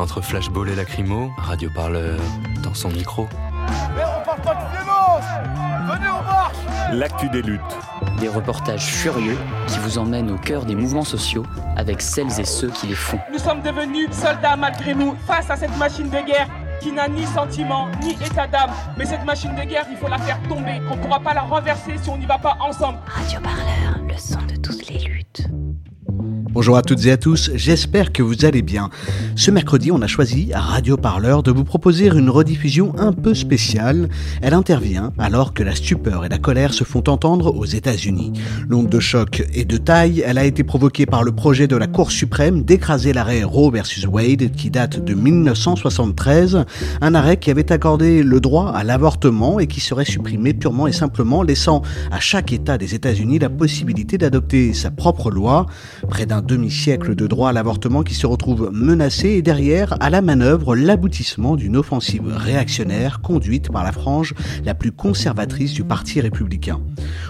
Entre flashball et lacrymo, radio parleur dans son micro. Mais on parle pas de violence Venez, on marche L'actu des luttes. Des reportages furieux qui vous emmènent au cœur des mouvements sociaux avec celles et ceux qui les font. Nous sommes devenus soldats malgré nous face à cette machine de guerre qui n'a ni sentiment ni état d'âme. Mais cette machine de guerre, il faut la faire tomber. On ne pourra pas la renverser si on n'y va pas ensemble. Radio Parleur, Bonjour à toutes et à tous, j'espère que vous allez bien. Ce mercredi, on a choisi à Radio Parleur de vous proposer une rediffusion un peu spéciale. Elle intervient alors que la stupeur et la colère se font entendre aux États-Unis. L'onde de choc est de taille, elle a été provoquée par le projet de la Cour suprême d'écraser l'arrêt Roe versus Wade qui date de 1973, un arrêt qui avait accordé le droit à l'avortement et qui serait supprimé purement et simplement, laissant à chaque État des États-Unis la possibilité d'adopter sa propre loi. Près d'un demi-siècle de droit à l'avortement qui se retrouve menacé et derrière, à la manœuvre, l'aboutissement d'une offensive réactionnaire conduite par la frange la plus conservatrice du Parti républicain.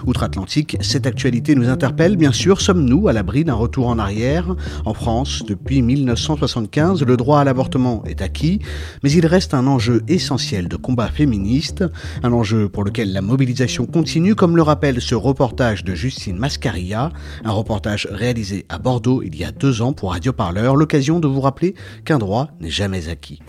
Outre-Atlantique, cette actualité nous interpelle, bien sûr, sommes-nous à l'abri d'un retour en arrière? En France, depuis 1975, le droit à l'avortement est acquis, mais il reste un enjeu essentiel de combat féministe, un enjeu pour lequel la mobilisation continue, comme le rappelle ce reportage de Justine Mascaria, un reportage réalisé à Bordeaux il y a deux ans pour Radio Parleur, l'occasion de vous rappeler qu'un droit n'est jamais acquis.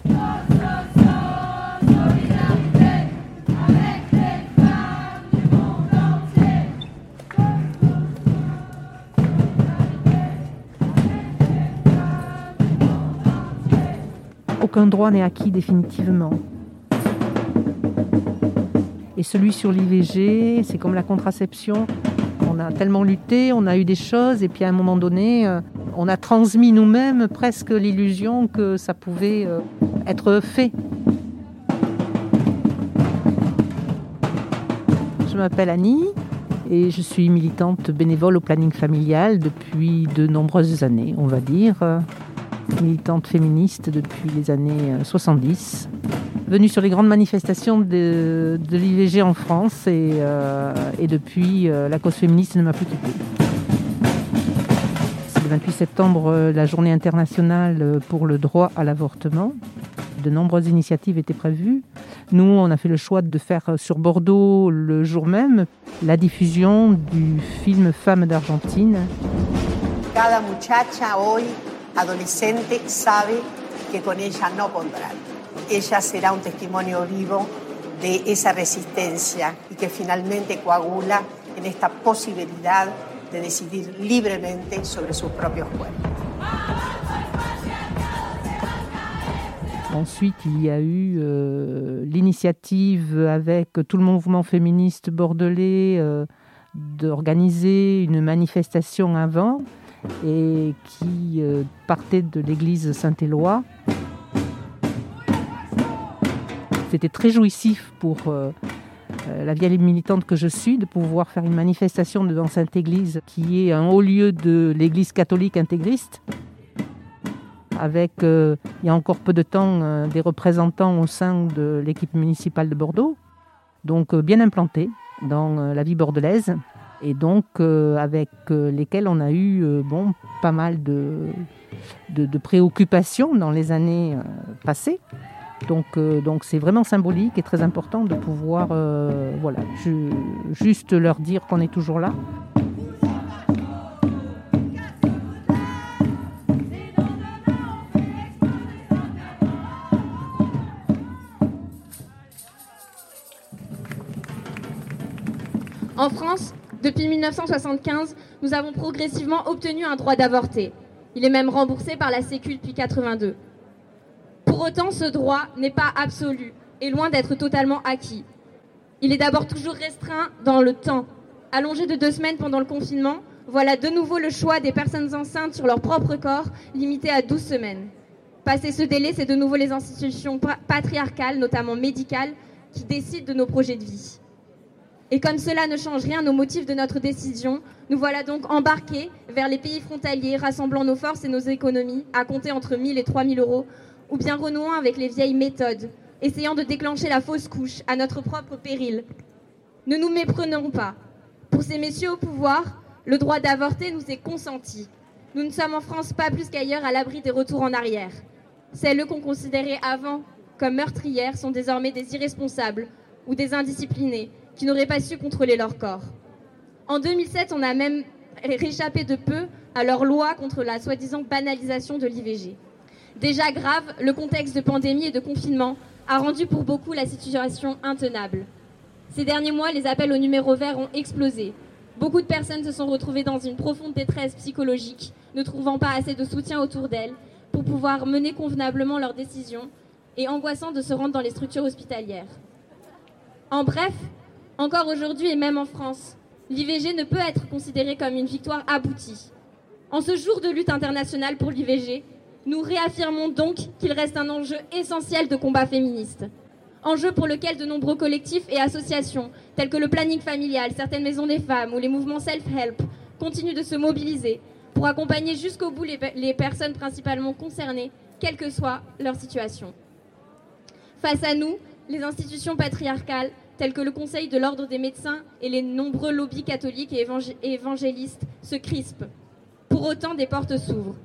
Aucun droit n'est acquis définitivement. Et celui sur l'IVG, c'est comme la contraception. On a tellement lutté, on a eu des choses, et puis à un moment donné, euh, on a transmis nous-mêmes presque l'illusion que ça pouvait euh, être fait. Je m'appelle Annie et je suis militante bénévole au planning familial depuis de nombreuses années, on va dire. Euh, Militante féministe depuis les années euh, 70 venue sur les grandes manifestations de, l'IVG en France et, euh, depuis, euh, la cause féministe ne m'a plus quittée. C'est le 28 septembre, euh, la journée internationale pour le droit à l'avortement. De nombreuses initiatives étaient prévues. Nous, on a fait le choix de faire sur Bordeaux le jour même la diffusion du film Femmes d'Argentine. Cada muchacha hoy, adolescente, sabe que con ella no. Ella será un testimonio vivo de esa resistencia y que finalmente coagula en esta posibilidad de decidir libremente sobre sus propios cuerpos. Ensuite, il y a eu euh, l'initiative avec tout le mouvement féministe bordelais euh, d'organiser une manifestation avant et qui euh, partait de l'église Saint-Éloi. C'était très jouissif pour euh, euh, la vieille militante que je suis de pouvoir faire une manifestation devant cette église qui est un haut lieu de l'église catholique intégriste avec, euh, il y a encore peu de temps, des représentants au sein de l'équipe municipale de Bordeaux, donc bien implantés dans la vie bordelaise, et donc avec lesquels on a eu bon, pas mal de, préoccupations dans les années passées. Donc, euh, donc c'est vraiment symbolique et très important de pouvoir, euh, voilà, juste leur dire qu'on est toujours là. En France, depuis 1975, nous avons progressivement obtenu un droit d'avorter. Il est même remboursé par la Sécu depuis 82. Pour autant, ce droit n'est pas absolu et loin d'être totalement acquis. Il est d'abord toujours restreint dans le temps. Allongé de deux semaines pendant le confinement, voilà de nouveau le choix des personnes enceintes sur leur propre corps, limité à 12 semaines. Passé ce délai, c'est de nouveau les institutions patriarcales, notamment médicales, qui décident de nos projets de vie. Et comme cela ne change rien aux motifs de notre décision, nous voilà donc embarqués vers les pays frontaliers, rassemblant nos forces et nos économies à compter entre 1000 et 3000 euros, ou bien renouant avec les vieilles méthodes, essayant de déclencher la fausse couche à notre propre péril. Ne nous méprenons pas. Pour ces messieurs au pouvoir, le droit d'avorter nous est consenti. Nous ne sommes en France pas plus qu'ailleurs à l'abri des retours en arrière. Celles qu'on considérait avant comme meurtrières sont désormais des irresponsables ou des indisciplinés qui n'auraient pas su contrôler leur corps. En 2007, on a même réchappé de peu à leur loi contre la soi-disant banalisation de l'IVG. Déjà grave, le contexte de pandémie et de confinement a rendu pour beaucoup la situation intenable. Ces derniers mois, les appels au numéro vert ont explosé. Beaucoup de personnes se sont retrouvées dans une profonde détresse psychologique, ne trouvant pas assez de soutien autour d'elles pour pouvoir mener convenablement leurs décisions et angoissant de se rendre dans les structures hospitalières. En bref, encore aujourd'hui et même en France, l'IVG ne peut être considérée comme une victoire aboutie. En ce jour de lutte internationale pour l'IVG, nous réaffirmons donc qu'il reste un enjeu essentiel de combat féministe. Enjeu pour lequel de nombreux collectifs et associations, tels que le planning familial, certaines maisons des femmes ou les mouvements self-help, continuent de se mobiliser pour accompagner jusqu'au bout les, personnes principalement concernées, quelle que soit leur situation. Face à nous, les institutions patriarcales tels que le Conseil de l'ordre des médecins et les nombreux lobbies catholiques et évangélistes se crispent. Pour autant, des portes s'ouvrent.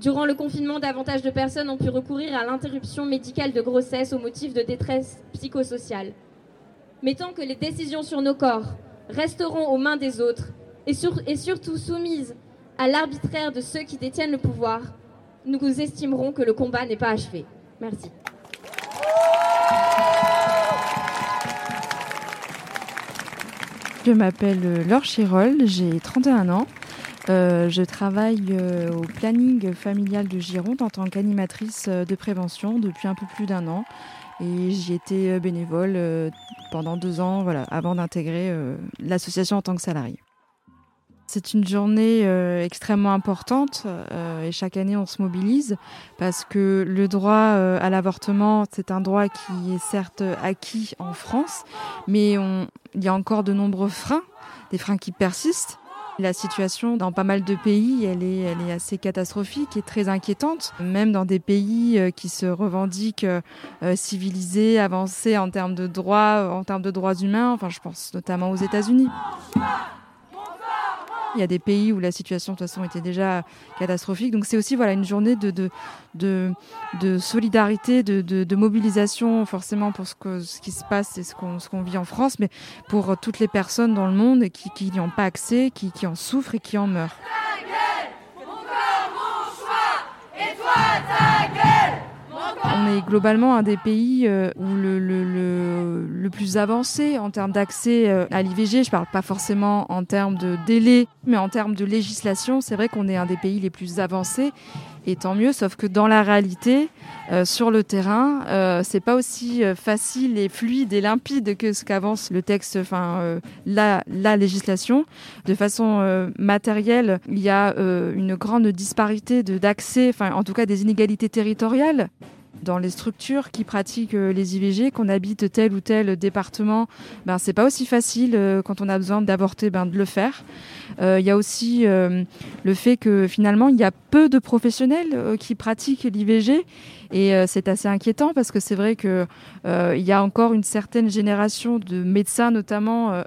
Durant le confinement, davantage de personnes ont pu recourir à l'interruption médicale de grossesse au motif de détresse psychosociale. Mais tant que les décisions sur nos corps resteront aux mains des autres et, surtout soumises à l'arbitraire de ceux qui détiennent le pouvoir, nous estimerons que le combat n'est pas achevé. Merci. Je m'appelle Laure Chirol, j'ai 31 ans. Euh, je travaille euh, au planning familial de Gironde en tant qu'animatrice de prévention depuis un peu plus d'un an. Et j'y étais bénévole pendant deux ans voilà, avant d'intégrer l'association en tant que salarié. C'est une journée euh, extrêmement importante euh, et chaque année on se mobilise parce que le droit euh, à l'avortement, c'est un droit qui est certes acquis en France, mais il y a encore de nombreux freins, des freins qui persistent. La situation dans pas mal de pays, elle est, est assez catastrophique et très inquiétante, même dans des pays qui se revendiquent civilisés, avancés en termes de droits, en termes de droits humains. Enfin, je pense notamment aux États-Unis. Il y a des pays où la situation de toute façon était déjà catastrophique. Donc c'est aussi voilà une journée de, de, de, solidarité, de, de, mobilisation forcément pour ce, que, ce qui se passe et ce qu'on qu'on vit en France, mais pour toutes les personnes dans le monde qui n'y ont pas accès, qui, qui en souffrent et qui en meurent. On est globalement un des pays euh, où le, plus avancé en termes d'accès euh, à l'IVG. Je parle pas forcément en termes de délai, mais en termes de législation. C'est vrai qu'on est un des pays les plus avancés. Et tant mieux, sauf que dans la réalité, euh, sur le terrain, euh, c'est pas aussi facile et fluide et limpide que ce qu'avance le texte, enfin la, la législation. De façon matérielle, il y a une grande disparité d'accès, enfin en tout cas des inégalités territoriales dans les structures qui pratiquent euh, les IVG, qu'on habite tel ou tel département, ben c'est pas aussi facile euh, quand on a besoin d'avorter, ben de le faire. Euh, il y a aussi le fait que finalement il y a peu de professionnels qui pratiquent l'IVG et c'est assez inquiétant parce que c'est vrai que il y a encore une certaine génération de médecins, notamment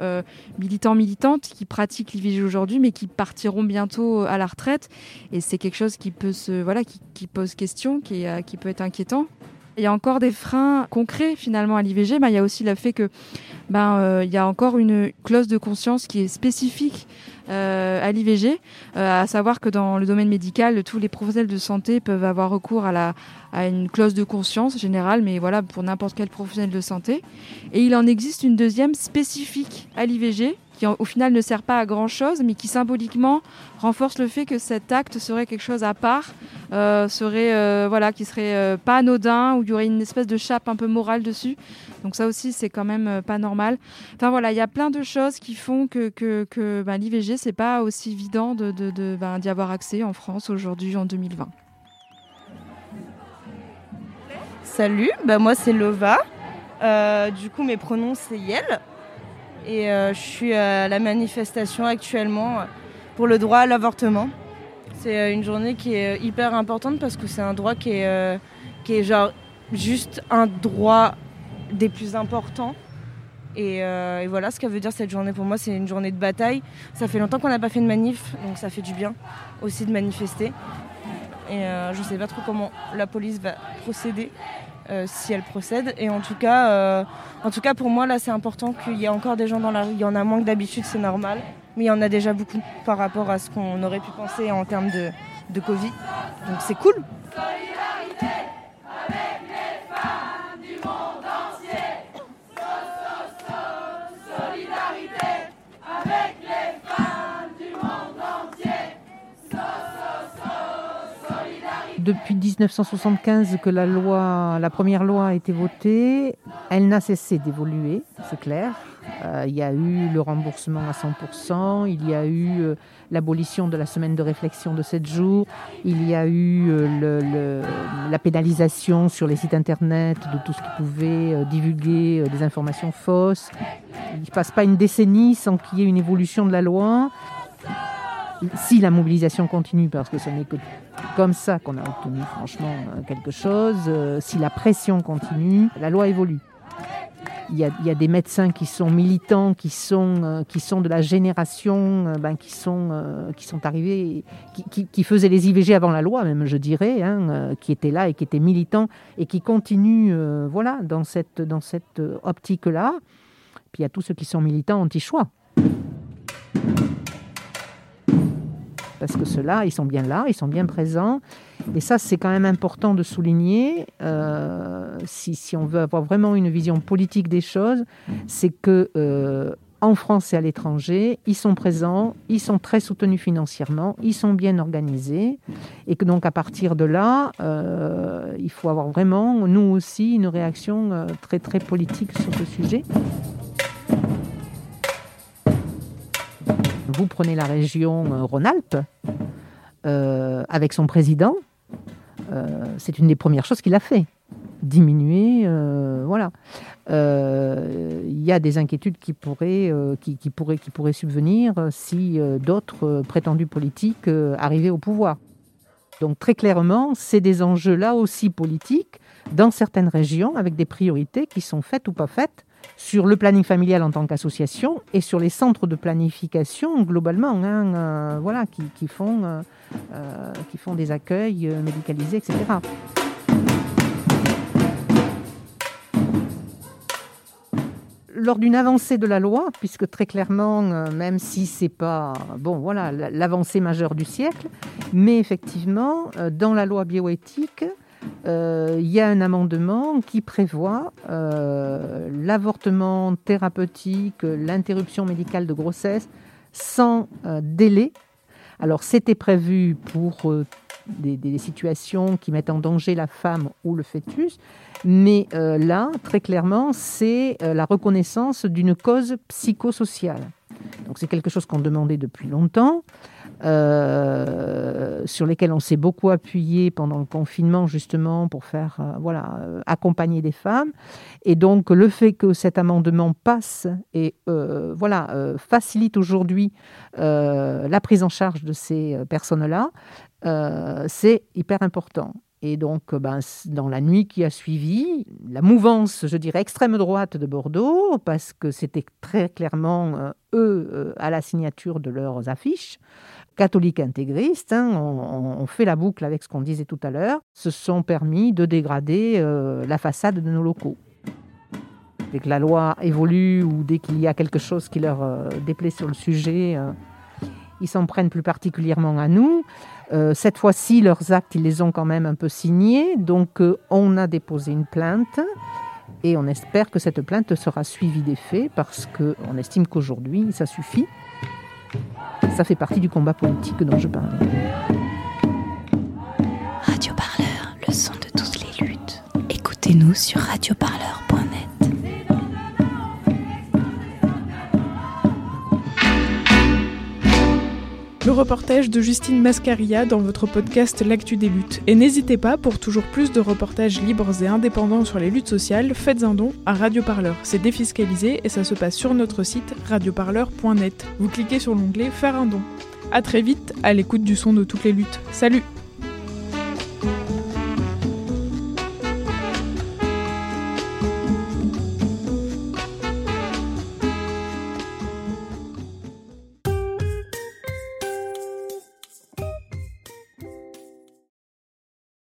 militants militantes, qui pratiquent l'IVG aujourd'hui, mais qui partiront bientôt à la retraite. Et c'est quelque chose qui peut se voilà qui, pose question, qui peut être inquiétant. Il y a encore des freins concrets finalement à l'IVG. Ben, il y a aussi le fait que ben, euh, il y a encore une clause de conscience qui est spécifique euh, à l'IVG, euh, à savoir que dans le domaine médical, tous les professionnels de santé peuvent avoir recours à, à une clause de conscience générale, mais voilà pour n'importe quel professionnel de santé. Et il en existe une deuxième spécifique à l'IVG qui au final ne sert pas à grand chose, mais qui symboliquement renforce le fait que cet acte serait quelque chose à part, euh, serait euh, voilà, qui serait euh, pas anodin, où il y aurait une espèce de chape un peu morale dessus. Donc ça aussi, c'est quand même pas normal. Enfin voilà, il y a plein de choses qui font que, que, que ben, l'IVG, c'est pas aussi évident de, de, de ben, d'y avoir accès en France aujourd'hui, en 2020. Salut, bah moi c'est Lova. du coup, mes pronoms c'est Yel. Et je suis à la manifestation actuellement pour le droit à l'avortement. C'est une journée qui est hyper importante parce que c'est un droit qui est, qui est genre juste un droit des plus importants. Et, et, voilà ce qu'elle veut dire cette journée pour moi, c'est une journée de bataille. Ça fait longtemps qu'on n'a pas fait de manif, donc ça fait du bien aussi de manifester. Et euh, je ne sais pas trop comment la police va procéder, euh, si elle procède. Et en tout cas, euh, en tout cas pour moi, là, c'est important qu'il y ait encore des gens dans la rue. Il y en a moins que d'habitude, c'est normal. Mais il y en a déjà beaucoup par rapport à ce qu'on aurait pu penser en termes de, de Covid. Donc c'est cool. Depuis 1975 que la loi, la première loi a été votée, elle n'a cessé d'évoluer, c'est clair. Euh, il y a eu le remboursement à 100%, il y a eu euh, l'abolition de la semaine de réflexion de 7 jours, il y a eu euh, la pénalisation sur les sites internet de tout ce qui pouvait divulguer des informations fausses. Il ne passe pas une décennie sans qu'il y ait une évolution de la loi si la mobilisation continue, parce que ce n'est que comme ça qu'on a obtenu franchement quelque chose, euh, si la pression continue, la loi évolue. Il y, a, des médecins qui sont militants, qui sont, euh, qui sont de la génération, euh, ben, qui, sont, euh, qui sont arrivés, qui, faisaient les IVG avant la loi, même je dirais, hein, euh, qui étaient là et qui étaient militants et qui continuent euh, voilà, dans cette, dans cette optique-là. Puis il y a tous ceux qui sont militants anti-choix. Parce que ceux-là, ils sont bien là, ils sont bien présents. Et ça, c'est quand même important de souligner, euh, si, on veut avoir vraiment une vision politique des choses, c'est que euh, en France et à l'étranger, ils sont présents, ils sont très soutenus financièrement, ils sont bien organisés, et que donc à partir de là, euh, il faut avoir vraiment, nous aussi, une réaction très très politique sur ce sujet. Vous prenez la région euh, Rhône-Alpes, euh, avec son président, euh, c'est une des premières choses qu'il a fait. Diminuer, voilà. Il y a des inquiétudes qui pourraient, qui, qui, pourraient, qui pourraient subvenir si d'autres prétendus politiques arrivaient au pouvoir. Donc très clairement, c'est des enjeux là aussi politiques dans certaines régions avec des priorités qui sont faites ou pas faites sur le planning familial en tant qu'association et sur les centres de planification globalement, hein, euh, voilà, qui, qui font, euh, euh, qui font des accueils médicalisés, etc. lors d'une avancée de la loi, puisque très clairement, même si c'est pas bon, voilà, l'avancée majeure du siècle, mais effectivement, dans la loi bioéthique, il y a un amendement qui prévoit euh, l'avortement thérapeutique, l'interruption médicale de grossesse sans euh, délai. Alors c'était prévu pour euh, des, situations qui mettent en danger la femme ou le fœtus, mais euh, là, très clairement, c'est la reconnaissance d'une cause psychosociale. Donc c'est quelque chose qu'on demandait depuis longtemps. Euh, sur lesquels on s'est beaucoup appuyé pendant le confinement justement pour faire euh, voilà euh, accompagner des femmes. Et donc le fait que cet amendement passe et voilà facilite aujourd'hui la prise en charge de ces personnes là c'est hyper important et donc, ben, dans la nuit qui a suivi, la mouvance, je dirais, extrême droite de Bordeaux, parce que c'était très clairement euh, eux euh, à la signature de leurs affiches, catholiques intégristes, hein, on, fait la boucle avec ce qu'on disait tout à l'heure, se sont permis de dégrader euh, la façade de nos locaux. Dès que la loi évolue ou dès qu'il y a quelque chose qui leur euh, déplaît sur le sujet, euh, ils s'en prennent plus particulièrement à nous. Euh, cette fois-ci, leurs actes, ils les ont quand même un peu signés. Donc, euh, on a déposé une plainte. Et on espère que cette plainte sera suivie des faits parce qu'on estime qu'aujourd'hui, ça suffit. Ça fait partie du combat politique dont je parlais. Radio Parleur, le son de toutes les luttes. Écoutez-nous sur radioparleur.net. Reportage de Justine Mascaria dans votre podcast L'actu des luttes. Et n'hésitez pas, pour toujours plus de reportages libres et indépendants sur les luttes sociales, faites un don à Radio Parleur. C'est défiscalisé et ça se passe sur notre site radioparleur.net. Vous cliquez sur l'onglet Faire un don. A très vite à l'écoute du son de toutes les luttes. Salut